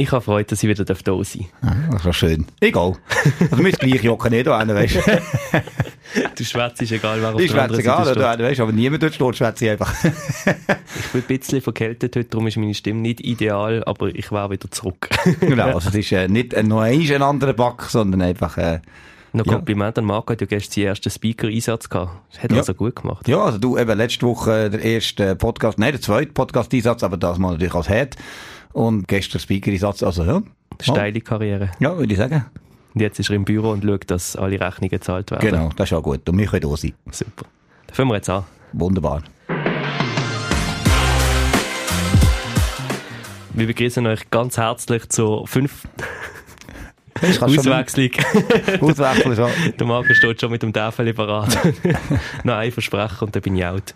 Ich habe Freude, dass ich wieder da sein darf. Ah, das war schön. Egal. Also ist gleich Jocke nicht da, weißt du. du schwätzt egal, wer auf ich anderen egal, Seite steht. weißt, aber niemand dort steht, schwätze ich einfach. ich bin ein bisschen verkältet heute, darum ist meine Stimme nicht ideal, aber ich war wieder zurück. genau, also es ist äh, nicht äh, noch ein anderer Back, sondern einfach... Äh, noch ja. Kompliment an Marco, hat ja gestern seinen ersten Speaker-Einsatz gehabt. Hat ja. also gut gemacht. Ja, also du, eben letzte Woche der erste Podcast, nein, der zweite Podcast-Einsatz, aber das mal natürlich als Head. Und gestern Speaker-Einsatz, also ja. Steile Karriere. Ja, würde ich sagen. Und jetzt ist er im Büro und schaut, dass alle Rechnungen gezahlt werden. Genau, das ist auch gut. Und wir können da sein. Super. Da fangen wir jetzt an. Wunderbar. Wir begrüßen euch ganz herzlich zur fünf Auswechslung. Auswechslung schon. Der Marco steht schon mit dem Tafel parat. Noch ein Versprechen und dann bin ich out.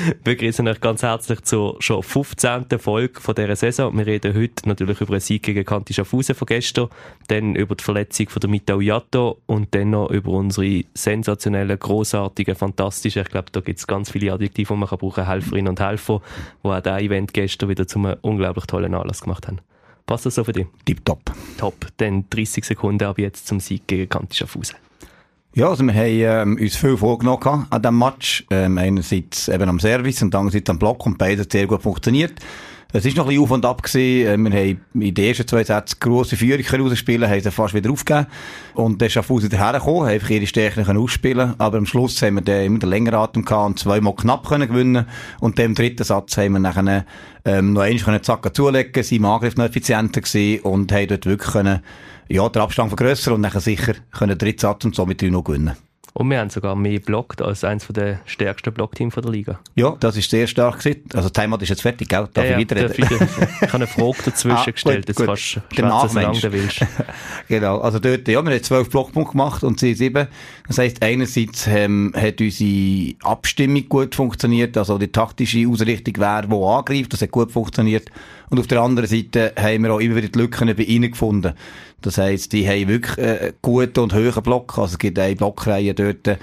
Wir begrüßen euch ganz herzlich zur schon 15. Folge von dieser Saison. Wir reden heute natürlich über den Sieg gegen Kanti Schaffhausen von gestern, dann über die Verletzung von der Mitao Yato und dann noch über unsere sensationellen, grossartigen, fantastischen, ich glaube, da gibt es ganz viele Adjektive, die man kann brauchen Helferinnen und Helfer, die auch dieses Event gestern wieder zu einem unglaublich tollen Anlass gemacht haben. Passt das so für dich? Tipptopp. Top. Dann 30 Sekunden ab jetzt zum Sieg gegen Kanti Schaffhausen. Ja, also wir haben ähm, uns viel vorgenommen an diesem Match. Ähm, einerseits eben am Service und andererseits am Block und beides sehr gut funktioniert. Es ist noch ein bisschen auf und ab gewesen. Äh, wir haben in den ersten zwei Sätzen grosse Führung rausspielen, haben sie fast wieder aufgegeben. Und dann Schaffhausen dahergekommen, haben einfach ihre Stärken ausspielen Aber am Schluss haben wir dann immer den längeren Atem gehabt und zweimal knapp können gewinnen. Und dann im dritten Satz haben wir nachher, ähm, noch einmal können Zacken zulegen, sind im Angriff noch effizienter gewesen und haben dort wirklich können, ja, den Abstand vergrössern und nachher sicher können dritten Satz und somit noch gewinnen. Und wir haben sogar mehr blockt als eines der stärksten Blockteams der Liga. Ja, das ist sehr stark gewesen. Also die Heimat ist jetzt fertig, gell? Darf ja, ich weiterreden? Ja, ich, habe eine Frage dazwischen ah, gestellt, jetzt kannst du schwätzen, du willst. genau, also dort, ja, wir haben zwölf Blockpunkte gemacht und sie sieben. Das heisst, einerseits ähm, hat unsere Abstimmung gut funktioniert, also die taktische Ausrichtung, wer wo angreift, das hat gut funktioniert. Und auf der anderen Seite haben wir auch immer wieder die Lücken bei ihnen gefunden. Das heisst, die haben wirklich äh, gute und hohe Block. Also es gibt eine Blockreihe dort,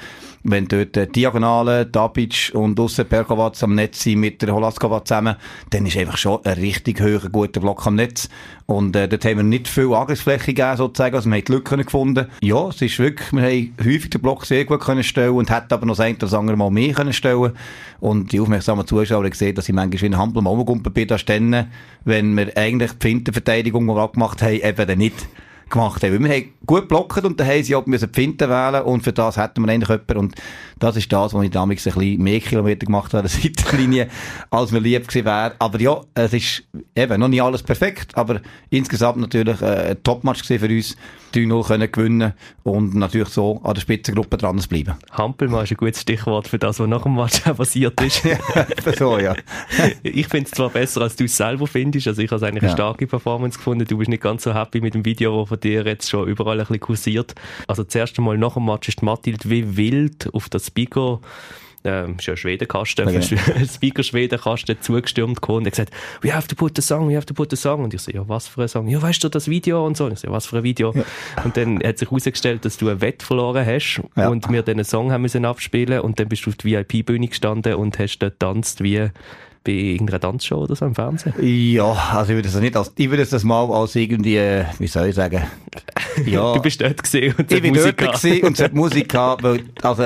wenn dort Diagonale, Dabic und Usse Perkovac am Netz sind mit der Holaskova zusammen, dann ist einfach schon ein richtig hoher, guter Block am Netz. Und äh, dort haben wir nicht viel Angriffsfläche gegeben, sozusagen. Also wir haben die Lücken gefunden. Ja, es ist wirklich, wir haben häufig den Block sehr gut können stellen und hätten aber noch eine oder andere Mal mehr können stellen Und die aufmerksamen Zuschauer haben gesehen, dass ich manchmal wie ein Hampel mal umgekumpelt bin, da stehen, wenn wir eigentlich die Fintenverteidigung, die wir abgemacht haben, eben dann nicht gemacht haben. wir haben gut blockt und dann haben sie auch müssen Pfinte wählen und für das hätten wir eigentlich jemanden und das ist das, wo ich damals ein bisschen mehr Kilometer gemacht habe, an der Seitenlinie, als mir lieb gewesen wäre. Aber ja, es ist eben noch nicht alles perfekt, aber insgesamt natürlich äh, ein Topmatch für uns. 3-0 können gewinnen und natürlich so an der Spitzengruppe dran zu bleiben. Hampelmann ist ein gutes Stichwort für das, was nach dem Match passiert ist. so, ja. ich finde es zwar besser, als du es selber findest, also ich habe eigentlich ja. eine starke Performance gefunden, du bist nicht ganz so happy mit dem Video, das von dir jetzt schon überall ein bisschen kursiert. Also das erste Mal nach dem Match ist Mathilde wie wild auf das Speaker ähm, ist ja Schwedenkasten, okay. Speaker Schwedenkasten zugestürmt gekommen und er gesagt, we have to put a song, we have to put a song. Und ich so, ja, was für ein Song? Ja, weißt du das Video und so? Und ich so, ja, was für ein Video? Ja. Und dann hat sich herausgestellt, dass du ein Wett verloren hast ja. und wir diesen Song haben müssen abspielen und dann bist du auf die VIP-Bühne gestanden und hast dort tanzt wie bei irgendeiner Tanzshow oder so im Fernsehen? Ja, also ich würde das nicht als, ich würde das mal als irgendwie, wie soll ich sagen? Ja. du bist dort gesehen und Ich bin Musik dort gesehen und es Musik gehabt, weil, also,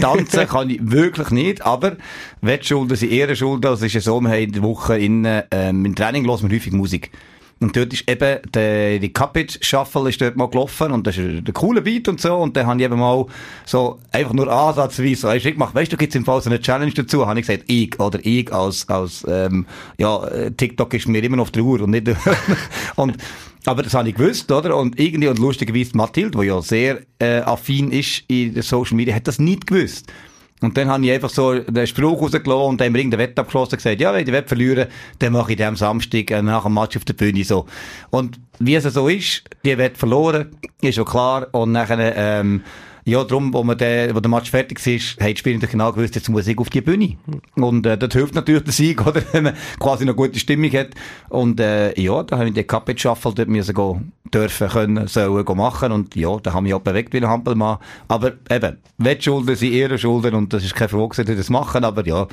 tanzen kann ich wirklich nicht, aber Wettschulden sind Ehrenschulden, also es ist ja so, wir haben in der Woche in, ähm, im Training hören wir häufig Musik. Und dort ist eben der, die Cabbage Shuffle ist dort mal gelaufen und das ist ein cooler Beat und so. Und dann habe ich eben mal so einfach nur ansatzweise so ich gemacht, weißt du, gibt's im Fall so eine Challenge dazu? Habe ich gesagt, ich oder ich als, als, ähm, ja, TikTok ist mir immer noch auf der Uhr und nicht, und, aber das habe ich gewusst, oder? Und irgendwie, und lustigerweise Mathilde, die ja sehr äh, affin ist in der Social Media, hat das nicht gewusst. Und dann habe ich einfach so den Spruch rausgelassen und dann wir irgendein Wett abgeschlossen und gesagt, ja, wenn ich Wett verlieren, dann mache ich den am Samstag äh, nach dem Match auf der Bühne so. Und wie es so ist, die Wett verloren, ist schon klar. Und nachher, ähm, ja, darum, wo, man der, wo der Match fertig ist, haben die Spieler genau gewusst, jetzt muss ich auf die Bühne. Und äh, das hilft natürlich der Sieg, oder? wenn man quasi eine gute Stimmung hat. Und äh, ja, da haben wir den Cup Shuffle dort müssen gehen, dürfen, können, sollen machen. Und ja, da haben wir auch bewegt wie ein Hampelmann. Aber eben, Wettschulden sind ihre Schulden und das ist keine Frage, dass sie das machen. Aber ja,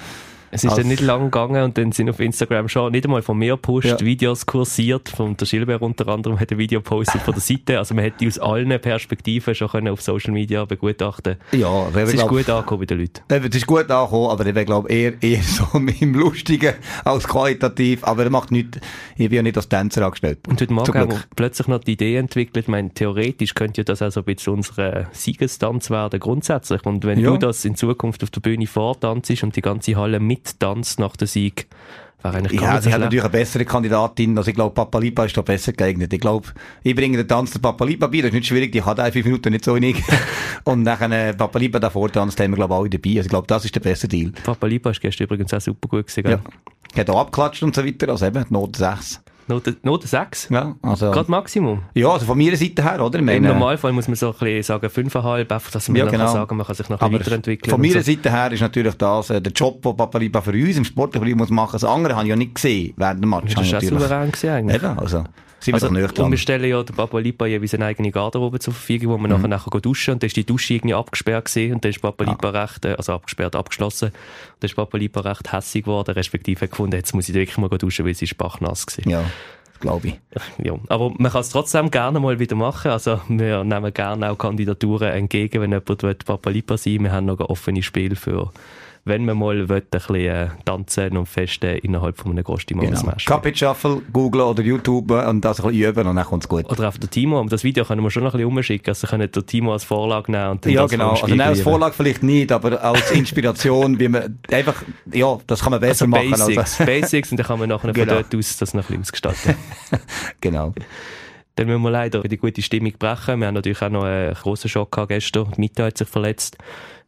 Es ist dann nicht lang gegangen und dann sind auf Instagram schon nicht einmal von mir Post ja. Videos kursiert. Von der Schilber unter anderem hat ein Video postet von der Seite. Also man hätte aus allen Perspektiven schon können auf Social Media begutachten Ja, es ist glaub, gut angekommen bei den Leuten. Es ist gut angekommen, aber ich glaube eher, eher so im Lustigen als qualitativ. Aber er macht nichts. Ich bin ja nicht als Tänzer angestellt. Und heute Morgen haben wir plötzlich noch die Idee entwickelt. Ich meine, theoretisch könnte ja das also ein bisschen unsere Siegestanz werden, grundsätzlich. Und wenn ja. du das in Zukunft auf der Bühne vortanzt und die ganze Halle mittanzt nach der Sieg, Ja, sie hat natürlich eine bessere Kandidatin. Also ich glaube, Papa Lipa ist da besser geeignet. Ich glaube, ich bringe den Tanz der Papa Lipa bei. Das ist nicht schwierig. Die hat auch fünf Minuten nicht so wenig. und nachher äh, Papa Lipa davor tanzt, haben wir glaube ich alle dabei. Also ich glaube, das ist der beste Deal. Papa Lipa ist gestern übrigens auch super gut gewesen. Ja. Hat auch abgeklatscht und so weiter. Also eben, Not 6. Note, Note 6? Ja, also. Gerade Maximum? Ja, also von meiner Seite her, oder? Meine, Im Normalfall muss man so ein bisschen sagen 5,5, einfach, dass man ja, genau. sagen man kann sich noch weiterentwickeln. Von meiner so. Seite her ist natürlich das, äh, der Job, den Papaliba für uns im Sportbereich muss machen. Das andere habe ich ja nicht gesehen während dem Match. Das ist auch souverän gewesen eigentlich. Eben, also. Sind also, wir und wir stellen ja der Papa Lipa jeweils eine eigene Garderobe zur Verfügung, wo man mhm. nachher, nachher duschen und dann ist die Dusche irgendwie abgesperrt gewesen und dann ist Papa Lipa ah. recht, äh, also abgesperrt, abgeschlossen. Und dann ist Papa Lipa recht hässig geworden, respektive gefunden, jetzt muss ich wirklich mal duschen, weil sie ist bachnass gewesen. Ja glaube ich. Ja, aber man kann es trotzdem gerne mal wieder machen. Also wir nehmen gerne auch Kandidaturen entgegen, wenn jemand Papa Lipa sein Wir haben noch ein offenes Spiel für wenn man mal will, ein bisschen äh, tanzen und festen innerhalb von einem Costume genau. Smash. Shuffle, Google oder YouTube und das ein bisschen üben und dann kommt es gut. Oder auf der Timo, das Video können wir schon noch ein bisschen umschicken, also können der Timo als Vorlage nehmen und dann Ja genau, also nein, als Vorlage vielleicht nicht, aber als Inspiration, wie man einfach, ja, das kann man besser also machen. Basics, also. Basics und dann kann man nachher genau. von dort aus das noch ein bisschen ausgestalten. genau. Dann müssen wir leider die gute Stimmung brechen. Wir haben natürlich auch noch einen grossen Schock gehabt gestern. Mita hat sich verletzt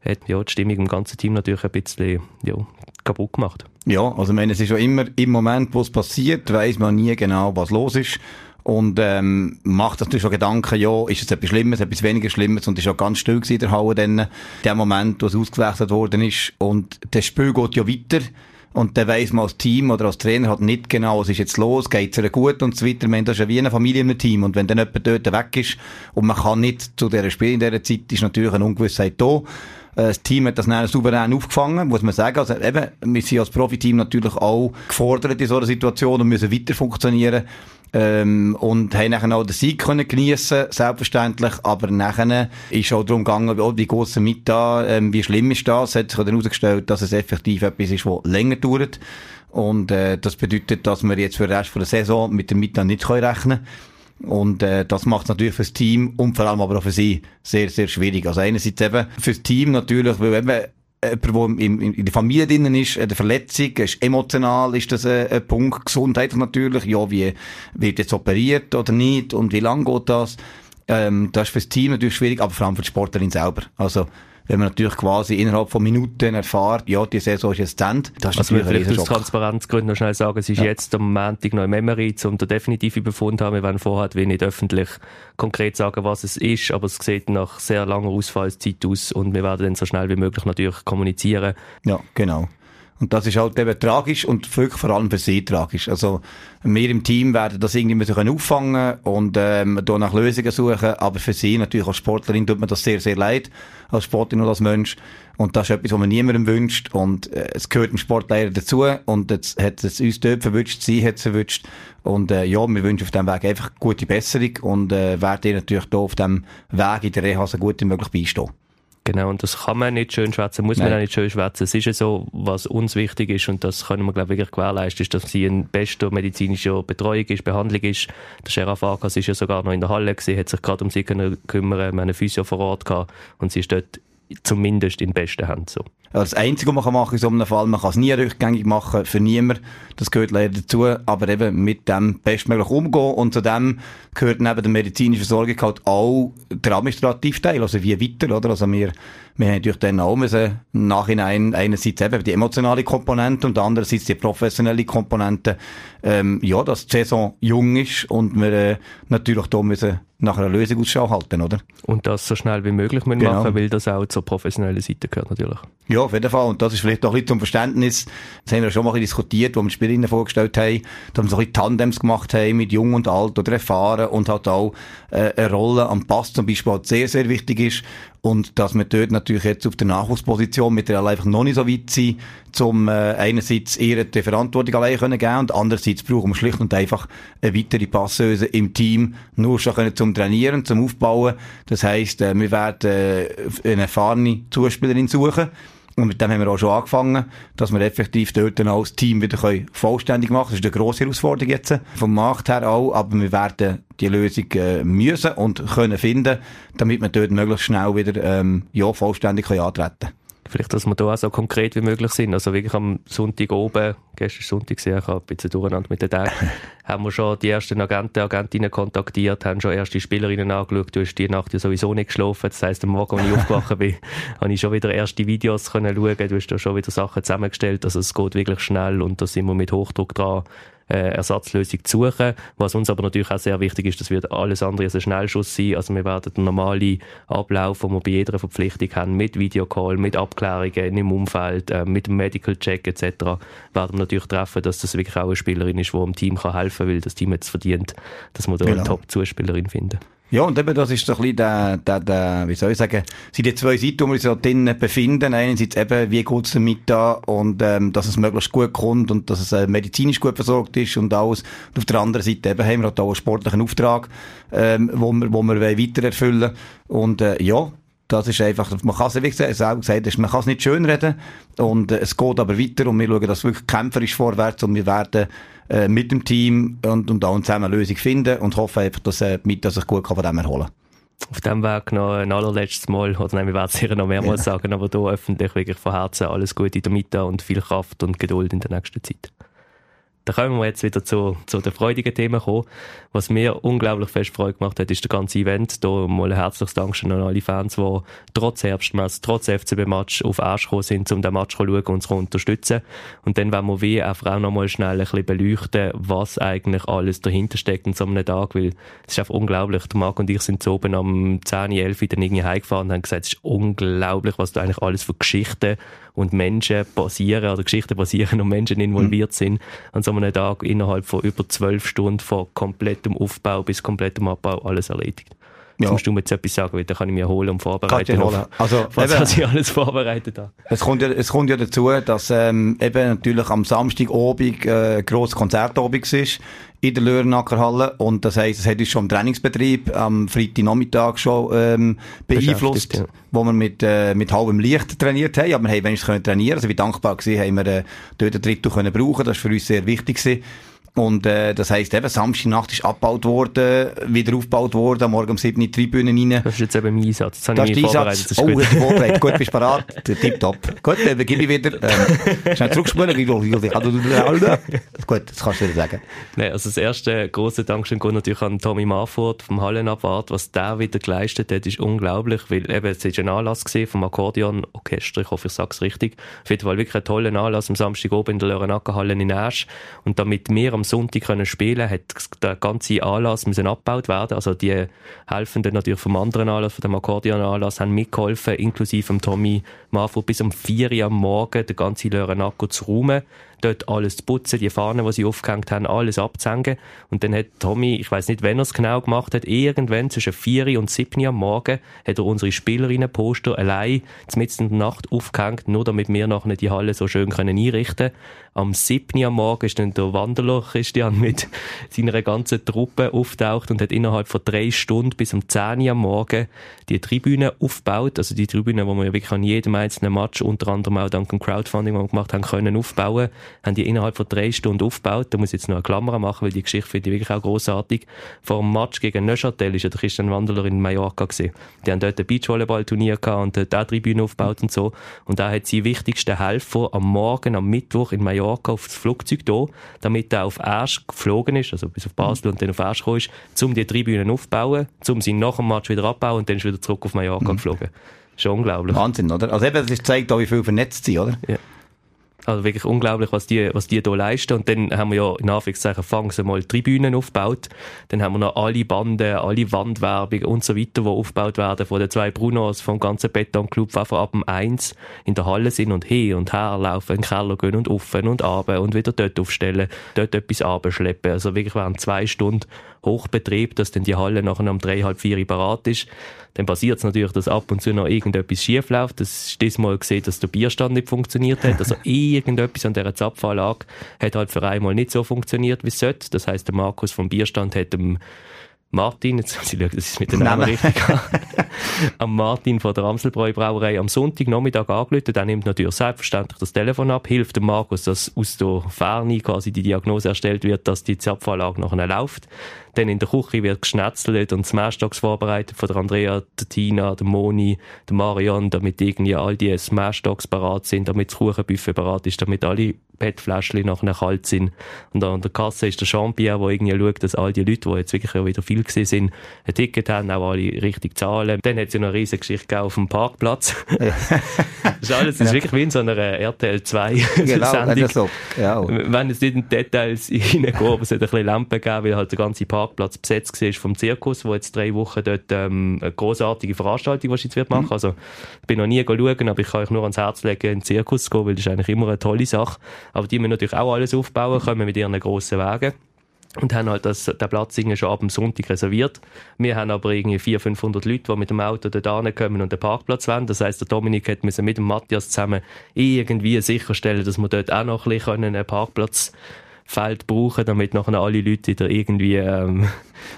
hat ja, die Stimmung im ganzen Team natürlich ein bisschen ja, kaputt gemacht. Ja, also ich meine, es ist ja immer im Moment, wo es passiert, weiß man nie genau, was los ist. Und ähm, macht natürlich schon Gedanken, ja, ist es etwas Schlimmes, etwas weniger Schlimmes und ist auch ganz still in der Halle dann, der Moment, wo es ausgewechselt worden ist. Und das Spiel geht ja weiter. Und dann weiss man als Team oder als Trainer halt nicht genau, was ist jetzt los, geht's ihr gut und so weiter. Man, das ist ja wie eine Familie im Team. Und wenn dann jemand dort weg ist und man kann nicht zu dieser Spiel in dieser Zeit, ist natürlich eine Ungewissheit da. Äh, das Team hat das dann souverän aufgefangen, muss man sagen. Also eben, wir sind als Profiteam natürlich auch gefordert in so einer Situation und müssen weiter funktionieren. Ähm, und haben nachher auch den Sieg können geniessen, selbstverständlich. Aber nachher ist auch darum gegangen, oh, wie es mit da, ähm, wie schlimm ist das? Hat sich dann herausgestellt, dass es effektiv etwas ist, das länger dauert. Und äh, das bedeutet, dass wir jetzt für den Rest der Saison mit dem Mittag nicht rechnen können. Und äh, das macht es natürlich fürs Team und vor allem aber auch für sie sehr, sehr schwierig. Also einerseits eben fürs Team natürlich, weil eben jemand, der in, der Familie drinnen ist, eine Verletzung, ist emotional, ist das ein, ein Punkt, Gesundheit natürlich, ja, wie wird jetzt operiert oder nicht und wie lange geht das? Ähm, das ist fürs Team natürlich schwierig, aber vor allem für die Sportlerin selber. Also wenn man natürlich quasi innerhalb von Minuten erfahrt, ja, die Saison ist jetzt zu Ende. Das ist also natürlich vielleicht aus Transparenzgründen noch schnell sagen, es ist ja. jetzt am Montag noch im Memory, um den definitiven Befund haben. Wir werden vorher nicht öffentlich konkret sagen, was es ist, aber es sieht nach sehr langer Ausfallszeit aus und wir werden dann so schnell wie möglich natürlich kommunizieren. Ja, genau. Und das ist halt eben tragisch und wirklich vor allem für sie tragisch. Also, wir im Team werden das irgendwie müssen auffangen und ähm, da nach Lösungen suchen, aber für sie natürlich als Sportlerin tut mir das sehr, sehr leid, als Sportlerin und als Mensch. Und das ist etwas, was man niemandem wünscht und äh, es gehört dem Sportler dazu und jetzt hat es uns dort verwünscht, sie hat es verwünscht und äh, ja, wir wünschen auf diesem Weg einfach gute Besserung und äh, werden ihr natürlich hier auf dem Weg in der Reha so gut wie möglich beistehen. Genau, und das kann man nicht schön schwätzen, muss Nein. man auch nicht schön schwätzen. Es ist ja so, was uns wichtig ist, und das können wir, glaube ich, wirklich gewährleisten, ist, dass sie in bester medizinischer Betreuung ist, Behandlung ist. Der Sheriff Akas ist ja sogar noch in der Halle gewesen, hat sich gerade um sie kümmern können, wir haben einen Physio vor Ort gehabt, und sie ist dort zumindest in besten Händen so. Das Einzige, was man machen kann in so einem Fall, man kann es nie rückgängig machen für niemanden. Das gehört leider dazu. Aber eben mit dem bestmöglich umgehen. Und zu dem gehört neben der medizinischen Versorgung halt auch der administrative Teil. Also wie weiter, oder? Also wir, wir haben natürlich dann auch müssen, Nachhinein einerseits eben die emotionale Komponente und andererseits die professionelle Komponente. Ähm, ja, dass die Saison jung ist und wir äh, natürlich da müssen nach einer Lösung Ausschau halten, oder? Und das so schnell wie möglich genau. machen, weil das auch zur professionellen Seite gehört natürlich. Ja, auf jeden Fall. Und das ist vielleicht auch ein bisschen zum Verständnis. Das haben wir schon mal diskutiert, wo wir die Spielerinnen vorgestellt haben, dass wir so ein bisschen Tandems gemacht haben mit Jung und Alt oder Erfahren und halt auch äh, eine Rolle am Pass zum Beispiel halt sehr, sehr wichtig ist. Und dass wir dort natürlich jetzt auf der Nachwuchsposition mit der einfach noch nicht so weit sind, zum äh, einerseits ihr die Verantwortung allein können geben und andererseits brauchen wir schlicht und einfach eine weitere Passeuse im Team, nur schon können zum Trainieren, zum Aufbauen. Das heisst, äh, wir werden äh, eine erfahrene Zuspielerin suchen, und mit dem haben wir auch schon angefangen, dass wir effektiv dort dann als Team wieder vollständig machen können. Das ist eine grosse Herausforderung jetzt, vom Markt her auch, aber wir werden die Lösung äh, müssen und können finden, damit wir dort möglichst schnell wieder ähm, ja, vollständig können antreten können. Vielleicht, dass wir da auch so konkret wie möglich sind. Also wirklich am Sonntag oben, gestern Sonntag gesehen, ich habe ein bisschen durcheinander mit den Tagen, haben wir schon die ersten Agenten, Agentinnen kontaktiert, haben schon erste Spielerinnen angeschaut. Du hast die Nacht ja sowieso nicht geschlafen. Das heisst, am Morgen, als ich aufgewacht bin, habe ich schon wieder erste Videos können schauen. Du hast da schon wieder Sachen zusammengestellt. Also es geht wirklich schnell und da sind wir mit Hochdruck dran äh, Ersatzlösung zu suchen. Was uns aber natürlich auch sehr wichtig ist, das wird alles andere als ein Schnellschuss sein. Also wir werden den normalen Ablauf, den wir bei jeder Verpflichtung haben, mit Videocall, mit Abklärungen im Umfeld, äh, mit dem Medical Check etc., werden wir natürlich treffen, dass das wirklich auch eine Spielerin ist, die dem Team kann helfen kann, weil das Team jetzt verdient, dass wir da genau. eine Top-Zuspielerin finden. Ja, und eben, das ist so ein bisschen der, der, der, wie soll ich sagen, sind die zwei Seiten, wo wir uns so drinnen befinden. Einerseits eben, wie geht's damit da und, ähm, dass es möglichst gut kommt und dass es äh, medizinisch gut versorgt ist und alles. Und auf der anderen Seite eben haben wir halt auch einen sportlichen Auftrag, ähm, wo wir, wo wir weiter erfüllen Und, äh, ja, das ist einfach, man kann es, wie gesagt, gesagt man kann es nicht schönreden und äh, es geht aber weiter und wir schauen, dass es wirklich kämpferisch vorwärts und wir werden äh, mit dem Team und, und auch zusammen eine Lösung finden und hoffen einfach, dass äh, Mita sich gut von dem erholen kann. Auf dem Weg noch ein allerletztes Mal, oder nein, wir werden es sicher noch mehrmals ja. sagen, aber hier öffentlich wirklich von Herzen alles Gute in der Mitte und viel Kraft und Geduld in der nächsten Zeit. Da können wir jetzt wieder zu, zu den freudigen Themen kommen. Was mir unglaublich fest Freude gemacht hat, ist der ganze Event. Da mal ein herzliches Dankeschön an alle Fans, die trotz Herbstmess, trotz FCB-Match auf Arsch gekommen sind, um den Match zu schauen und uns zu unterstützen. Und dann wollen wir wie einfach auch noch mal schnell ein bisschen beleuchten, was eigentlich alles dahinter steckt in so einem Tag, weil es ist einfach unglaublich. Der Marc und ich sind so oben am 10, 11 dann irgendwie heimgefahren und haben gesagt, es ist unglaublich, was da eigentlich alles für Geschichten und Menschen basieren oder Geschichten basieren und Menschen involviert mhm. sind an so einem Tag innerhalb von über zwölf Stunden von komplettem Aufbau bis komplettem Abbau alles erledigt. Ja. musst du mir jetzt etwas sagen, weil dann kann ich mich holen und vorbereiten. Holen. Also, was eben, ich alles vorbereitet habe. Es kommt ja, es kommt ja dazu, dass ähm, eben natürlich am Samstag obig äh, grosses Konzert obig ist in der Lörnackerhalle und das heisst, es hat uns schon im Trainingsbetrieb am Freitagnachmittag schon ähm, beeinflusst, ja. wo wir mit, äh, mit halbem Licht trainiert haben, aber wir haben wenigstens trainieren also wie dankbar gewesen, haben wir äh, dort den Drittel können brauchen, das war für uns sehr wichtig gewesen. Und äh, das heisst eben, Samstagnacht ist abgebaut worden, wieder aufgebaut worden, am Morgen um 7 in die Tribünen rein. Das ist jetzt eben mein Einsatz. Das, das ist der Einsatz. Das ist oh, gut. vorbereitet. gut, bist parat. Tipptopp. Gut, dann gebe ich wieder. Ähm, schnell zurückspulen. gut, das kannst du wieder sagen. Nein, also das erste große Dankeschön geht natürlich an Tommy Marfurt vom Hallenabwart. Was der wieder geleistet hat, ist unglaublich, weil eben, es ist ein Anlass gesehen vom Akkordeonorchester. Ich hoffe, ich sage es richtig. Auf jeden Fall wirklich ein toller Anlass am Samstag oben in der Lörenackerhalle in Asch. Und damit wir am Sonntag können spielen hat der ganze Anlass müssen abgebaut werden. Also die Helfenden natürlich vom anderen Anlass, von dem Akkordeon-Anlass, haben mitgeholfen, inklusive Tommy Marfurt bis um 4 Uhr am Morgen den ganzen Lörenacker zu räumen dort alles zu putzen, die Fahnen, die sie aufgehängt haben, alles abzuhängen. Und dann hat Tommy, ich weiß nicht, wenn er es genau gemacht hat, irgendwann zwischen 4 und 7 am Morgen hat er unsere Spielerinnen-Poster allein mitten in der Nacht aufgehängt, nur damit wir nachher die Halle so schön können einrichten Am 7 am Morgen ist dann der Wanderler Christian mit seiner ganzen Truppe auftaucht und hat innerhalb von drei Stunden bis um 10 am Morgen die Tribüne aufgebaut. Also die Tribüne, wo wir ja wirklich an jedem einzelnen Match, unter anderem auch dank dem Crowdfunding, das wir gemacht haben, können aufbauen haben die innerhalb von drei Stunden aufgebaut. Da muss ich jetzt noch eine Klammer machen, weil die Geschichte finde ich wirklich auch großartig. Vor dem Match gegen Neuchâtel ja der Christian Wanderer in Mallorca gesehen. Die haben dort ein Beachvolleyball-Turnier und auch Tribüne aufgebaut und so. Und da hat sie wichtigsten Helfer am Morgen, am Mittwoch in Mallorca auf das Flugzeug da, damit er auf Ersch geflogen ist, also bis auf Basel und dann auf Ersch gekommen ist, um die Tribünen aufzubauen, um sie nach dem Match wieder abbauen und dann ist wieder zurück auf Mallorca mhm. geflogen. Schon unglaublich. Wahnsinn, oder? Also eben, das zeigt auch, wie viel vernetzt sie, oder? Ja. Also wirklich unglaublich, was die, was die hier leisten. Und dann haben wir ja in Anführungszeichen fangs mal Tribünen aufgebaut. Dann haben wir noch alle Banden, alle Wandwerbung und so weiter, die aufgebaut werden von den zwei Brunos, vom ganzen Betonclub, die von ab dem 1 in der Halle sind und hin und her laufen, in den Keller gehen und offen und ab und wieder dort aufstellen, dort etwas abschleppen. Also wirklich während zwei Stunden Hochbetrieb, dass dann die Halle nachher um drei, halb vier parat ist. Dann passiert es natürlich, dass ab und zu noch irgendetwas schief läuft. Das ist diesmal gesehen, dass der Bierstand nicht funktioniert hat. Also irgendetwas an dieser Zapfanlage hat halt für einmal nicht so funktioniert, wie es sollte. Das heißt, der Markus vom Bierstand hat dem Martin, jetzt muss ich schauen, dass ich es mit dem Namen richtig am Martin von der Amselbräu Brauerei am Sonntagnachmittag angerufen. Der nimmt natürlich selbstverständlich das Telefon ab, hilft dem Markus, dass aus der Ferne quasi die Diagnose erstellt wird, dass die Zapfanlage nachher läuft. Dann in der Küche wird geschnetzelt und Smashdogs vorbereitet von der Andrea, der Tina, der Moni, der Marion, damit irgendwie all die Smashdogs parat sind, damit das Kuchenbuffet parat ist, damit alle PET-Fläschchen nachher kalt sind. Und an der Kasse ist der Jean-Pierre, der irgendwie schaut, dass all die Leute, die jetzt wirklich wieder viel gesehen sind, ein Ticket haben, auch alle richtig zahlen. Dann hat es ja noch eine riesige Geschichte auf dem Parkplatz. das ist alles, das ist wirklich wie in so einer RTL 2 genau, Sendung. So. Ja. Wenn es nicht in Details hineingeht, aber es hat ein bisschen Lampen gegeben, weil halt der ganze Parkplatz besetzt war vom Zirkus, wo jetzt drei Wochen dort ähm, eine großartige Veranstaltung wahrscheinlich wird machen. Mhm. Also ich bin noch nie schauen, aber ich kann euch nur ans Herz legen, in den Zirkus zu gehen, weil das ist eigentlich immer eine tolle Sache. Aber die müssen natürlich auch alles aufbauen, kommen mit ihren grossen Wagen und haben halt das, den Platz schon ab dem Sonntag reserviert. Wir haben aber irgendwie 400, 500 Leute, die mit dem Auto dort kommen und den Parkplatz wollen. Das heisst, der Dominik hat mit dem Matthias zusammen irgendwie sicherstellen, dass wir dort auch noch ein bisschen einen Parkplatz Feld brauchen, damit nachher alle Leute wieder irgendwie ähm,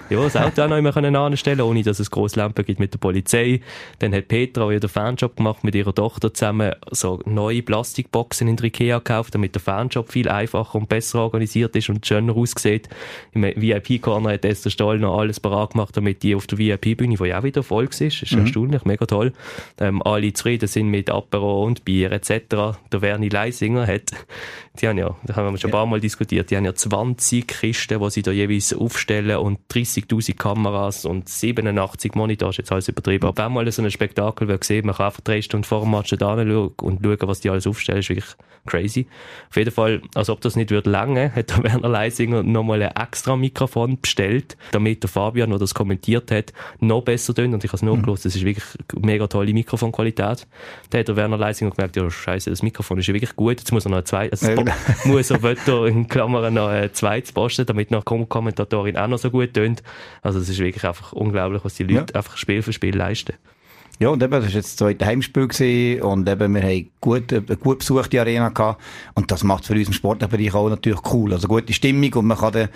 ja, das Auto auch noch immer können anstellen ohne dass es grosse Lampen gibt mit der Polizei. Dann hat Petra auch den Fanshop gemacht mit ihrer Tochter zusammen so neue Plastikboxen in der Ikea gekauft, damit der Fanshop viel einfacher und besser organisiert ist und schöner aussieht. Im VIP-Corner hat Esther Stahl noch alles parat gemacht, damit die auf der VIP-Bühne, die ja auch wieder voll war, ist mhm. erstaunlich, mega toll, ähm, alle zufrieden sind mit Apero und Bier etc. Der Werni Leisinger hat, die haben ja, da haben wir schon ein paar Mal diskutiert, die haben ja 20 Kisten, die sie da jeweils aufstellen und 30.000 Kameras und 87 Monitore, jetzt alles übertrieben. Aber wenn mal so ein Spektakel wird gesehen, man kann einfach drei Stunden vor dem Match da und schauen, was die alles aufstellen, ist wirklich crazy. Auf jeden Fall, als ob das nicht würde lange, hat der Werner Leisinger nochmal ein extra Mikrofon bestellt, damit der Fabian, der das kommentiert hat, noch besser tönt. Und ich habe es nachgelost, das ist wirklich mega tolle Mikrofonqualität. Da hat der Werner Leisinger gemerkt, ja, scheiße, das Mikrofon ist ja wirklich gut, jetzt muss er noch ein zweites, genau. muss er Wörter in Klammern noch ein zweites posten, damit noch Kommentatorin auch noch so gut tönt. Also es ist wirklich einfach unglaublich, was die Leute ja. einfach Spiel für Spiel leisten. Ja, und eben, das war jetzt das zweite Heimspiel gewesen, und eben, wir haben gut, eine gut besuchte Arena gehabt. Und das macht für uns im Sportbereich auch natürlich cool. Also gute Stimmung und man kann dann,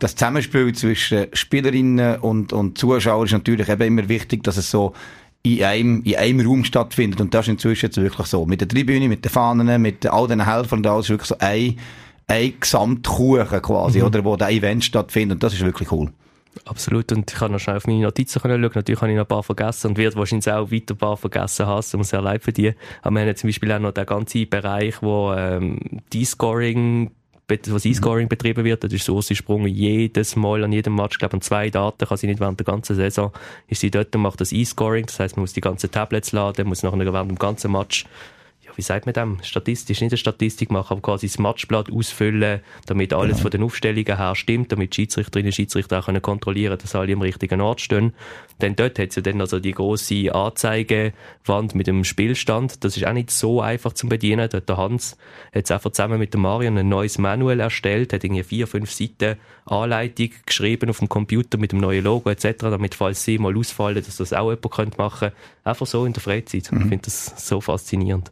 das Zusammenspiel zwischen Spielerinnen und, und Zuschauern ist natürlich eben immer wichtig, dass es so in einem, in einem Raum stattfindet. Und das ist inzwischen jetzt wirklich so. Mit der Tribüne, mit den Fahnen, mit all den Helfern und alles ist wirklich so ein, ein Gesamtkuchen quasi, mhm. oder, wo der Event stattfindet. Und das ist wirklich cool. Absolut. Und ich kann noch schnell auf meine Notizen schauen. Natürlich habe ich noch ein paar vergessen und werde wahrscheinlich auch weiter ein paar vergessen haben. Das muss sehr leid für die. Aber wir haben zum Beispiel auch noch den ganzen Bereich, wo ähm, D-Scoring was E-Scoring betrieben wird, das ist so, sie sprungen jedes Mal an jedem Match, glaube an zwei Daten, kann sie nicht während der ganzen Saison, ist sie dort und macht das E-Scoring, das heißt, man muss die ganzen Tablets laden, muss nachher während dem ganzen Match wie sagt man dem, statistisch, nicht eine Statistik machen, aber quasi das Matchblatt ausfüllen, damit alles genau. von den Aufstellungen her stimmt, damit Schiedsrichterinnen und Schiedsrichter auch können kontrollieren dass alle am richtigen Ort stehen. Denn dort hat es ja dann also die große Anzeigewand mit dem Spielstand. Das ist auch nicht so einfach zu bedienen. Dort der Hans hat einfach zusammen mit dem Marion ein neues Manual erstellt, hat irgendwie vier, fünf Seiten Anleitung geschrieben auf dem Computer mit dem neuen Logo etc., damit falls sie mal ausfallen, dass das auch jemand machen könnte. Einfach so in der Freizeit. Mhm. Ich finde das so faszinierend.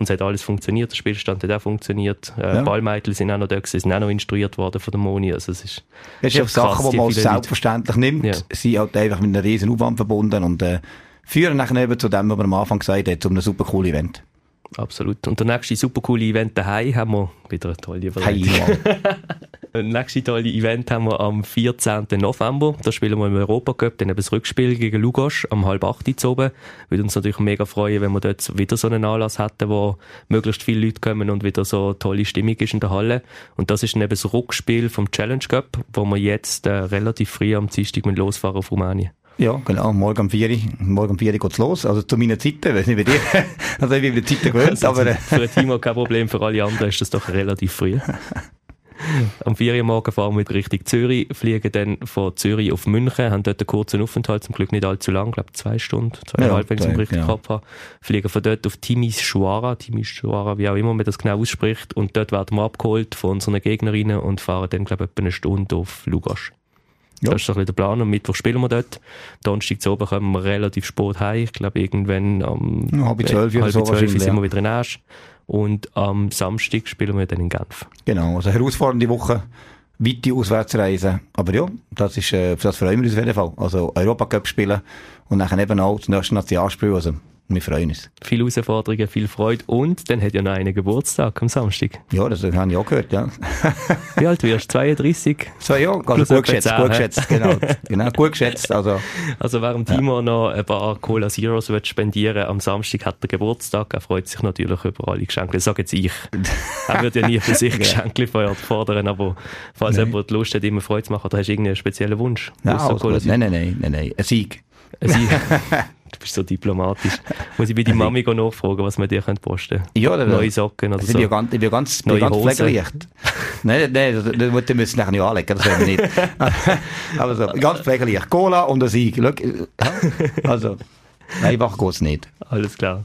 Und es hat alles funktioniert, der Spielstand hat auch funktioniert. Äh, ja. Ballmeitel sind auch noch da gewesen, sind auch noch instruiert worden von der Moni. Also es ist, es ist Sachen, die man selbstverständlich Leute. nimmt, ja. sind halt einfach mit einer riesen Aufwand verbunden und äh, führen nachher eben zu dem, was wir am Anfang gesagt haben, zu einem super coolen Event. Absolut. Und der nächste super coole Event daheim haben wir wieder eine tolle Überleitung. Das nächste tolle Event haben wir am 14. November. Da spielen wir im Europacup dann eben das Rückspiel gegen Lugos am halb acht oben. Würde uns natürlich mega freuen, wenn wir dort wieder so einen Anlass hätten, wo möglichst viele Leute kommen und wieder so tolle Stimmung ist in der Halle. Und das ist dann eben das Rückspiel vom Challenge Cup, wo wir jetzt äh, relativ früh am Dienstag losfahren auf Rumänien. Ja, genau. Morgen um 4 Uhr, morgen um 4 Uhr geht's los. Also zu meiner Zeit, weiß nicht wie dir. also ich bin die Zeit gewöhnt, also aber... für ein Timo kein Problem, für alle anderen ist das doch relativ früh. Am 4 Uhr morgen fahren wir Richtung Zürich, fliegen dann von Zürich auf München, haben dort einen kurzen Aufenthalt, zum Glück nicht allzu lang, glaube zwei Stunden, zweieinhalb, ja, wenn ich es richtig genau. habe. Fliegen von dort auf Timisoara, Timisoara, wie auch immer man das genau ausspricht, und dort werden wir abgeholt von unseren Gegnerinnen und fahren dann, glaube ich, etwa eine Stunde auf Lugasch. Ja. Das ist so ein bisschen der Plan. Am Mittwoch spielen wir dort. Donnerstag zu oben kommen wir relativ spät heim. Ich glaube, irgendwann am ja, halb zwölf oder so zwölf sind wir wieder in Asch. Und am Samstag spielen wir dann in Genf. Genau, also herausfordernde Woche. Weite Auswärtsreisen. Aber ja, das ist, äh, das freuen wir uns auf jeden Fall. Also Europacup spielen und dann eben auch das nächste Nationalspiel. Also wir freuen uns. Viele Herausforderungen, viel Freude und dann hat ja noch einen Geburtstag am Samstag. Ja, das habe ich auch gehört, ja. Wie alt wirst du? 32? Zwei Jahre, also gut geschätzt, 10, gut geschätzt, genau. genau, gut geschätzt, also. Also während ja. Timo noch ein paar Cola Zeros wird spendieren, am Samstag hat er Geburtstag, er freut sich natürlich über alle Geschenke, das sage jetzt ich. er würde ja nie für sich Geschenke fordern, aber falls nein. jemand Lust hat, immer Freude zu machen, oder hast du irgendeinen speziellen Wunsch? Nein, nein, nein, nein, nein, nein, ein Sieg. Sieg. Du bist so diplomatisch. Muss ich bei deiner Mami nachfragen, was wir dir posten können? Ja, oder Neue Socken oder also so. Ich bin ganz, ich bin ganz, Neue ganz pflegeleicht. nein, nein, das, müssen wir nicht anlegen, das werden wir nicht. also, ganz pflegeleicht. Cola und ein Sieg. Also, einfach geht's nicht. Alles klar.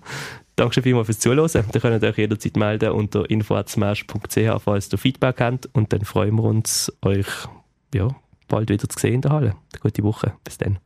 Danke vielmals fürs Zuhören. Ihr könnt euch jederzeit melden unter info.smash.ch, falls ihr Feedback habt. Und dann freuen wir uns, euch ja, bald wieder zu sehen in der Halle. Eine gute Woche. Bis dann.